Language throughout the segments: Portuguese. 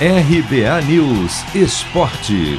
RBA News Esporte.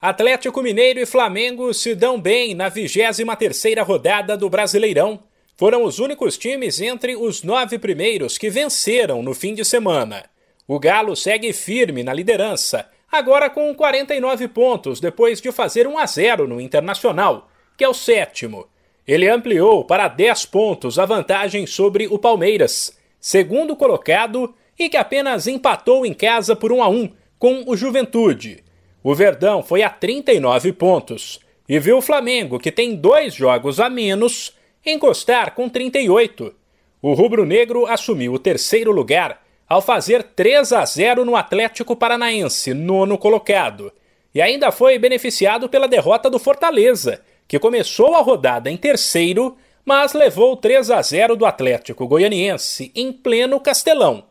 Atlético Mineiro e Flamengo se dão bem na 23ª rodada do Brasileirão. Foram os únicos times entre os nove primeiros que venceram no fim de semana. O Galo segue firme na liderança, agora com 49 pontos depois de fazer 1 a 0 no Internacional, que é o sétimo. Ele ampliou para 10 pontos a vantagem sobre o Palmeiras segundo colocado e que apenas empatou em casa por 1 a 1 com o Juventude. O Verdão foi a 39 pontos e viu o Flamengo, que tem dois jogos a menos, encostar com 38. O rubro-negro assumiu o terceiro lugar ao fazer 3 a 0 no Atlético Paranaense, nono colocado, e ainda foi beneficiado pela derrota do Fortaleza, que começou a rodada em terceiro mas levou 3 a 0 do Atlético Goianiense em pleno Castelão.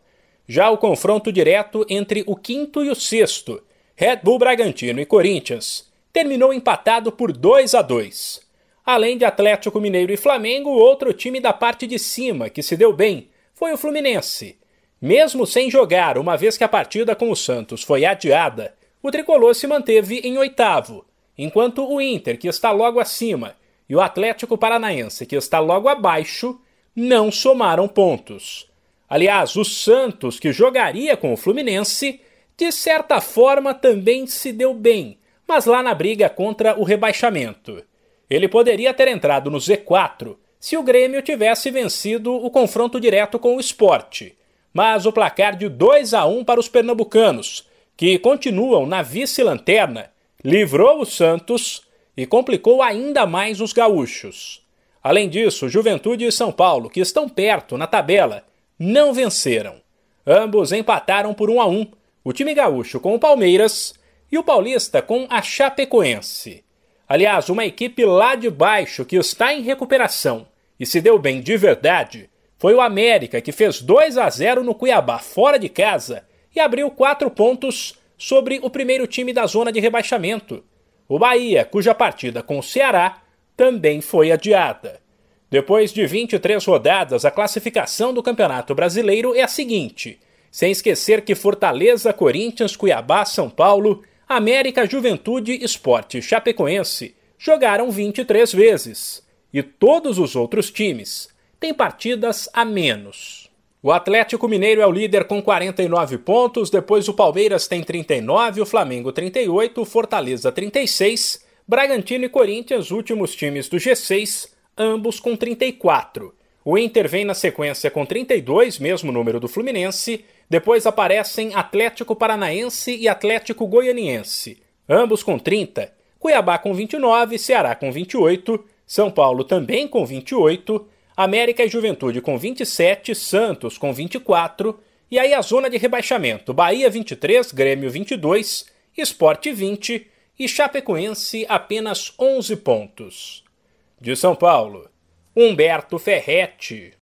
Já o confronto direto entre o quinto e o sexto, Red Bull Bragantino e Corinthians, terminou empatado por 2 a 2. Além de Atlético Mineiro e Flamengo, outro time da parte de cima que se deu bem foi o Fluminense. Mesmo sem jogar, uma vez que a partida com o Santos foi adiada, o tricolor se manteve em oitavo, enquanto o Inter, que está logo acima, e o Atlético Paranaense, que está logo abaixo, não somaram pontos. Aliás, o Santos, que jogaria com o Fluminense, de certa forma também se deu bem, mas lá na briga contra o rebaixamento. Ele poderia ter entrado no Z4 se o Grêmio tivesse vencido o confronto direto com o esporte. Mas o placar de 2 a 1 para os pernambucanos, que continuam na vice-lanterna, livrou o Santos e complicou ainda mais os gaúchos. Além disso, Juventude e São Paulo, que estão perto na tabela, não venceram. Ambos empataram por 1 a 1, o time gaúcho com o Palmeiras e o paulista com a Chapecoense. Aliás, uma equipe lá de baixo que está em recuperação e se deu bem de verdade foi o América, que fez 2 a 0 no Cuiabá fora de casa e abriu quatro pontos sobre o primeiro time da zona de rebaixamento, o Bahia, cuja partida com o Ceará também foi adiada. Depois de 23 rodadas, a classificação do Campeonato Brasileiro é a seguinte: sem esquecer que Fortaleza, Corinthians, Cuiabá, São Paulo, América, Juventude, Esporte Chapecoense jogaram 23 vezes, e todos os outros times têm partidas a menos. O Atlético Mineiro é o líder com 49 pontos, depois o Palmeiras tem 39, o Flamengo 38, o Fortaleza 36, Bragantino e Corinthians, últimos times do G6, ambos com 34. O Inter vem na sequência com 32, mesmo número do Fluminense, depois aparecem Atlético Paranaense e Atlético Goianiense, ambos com 30, Cuiabá com 29, Ceará com 28, São Paulo também com 28, América e Juventude com 27, Santos com 24, e aí a zona de rebaixamento: Bahia 23, Grêmio 22, Esporte 20 e Chapecoense apenas 11 pontos. De São Paulo, Humberto Ferretti.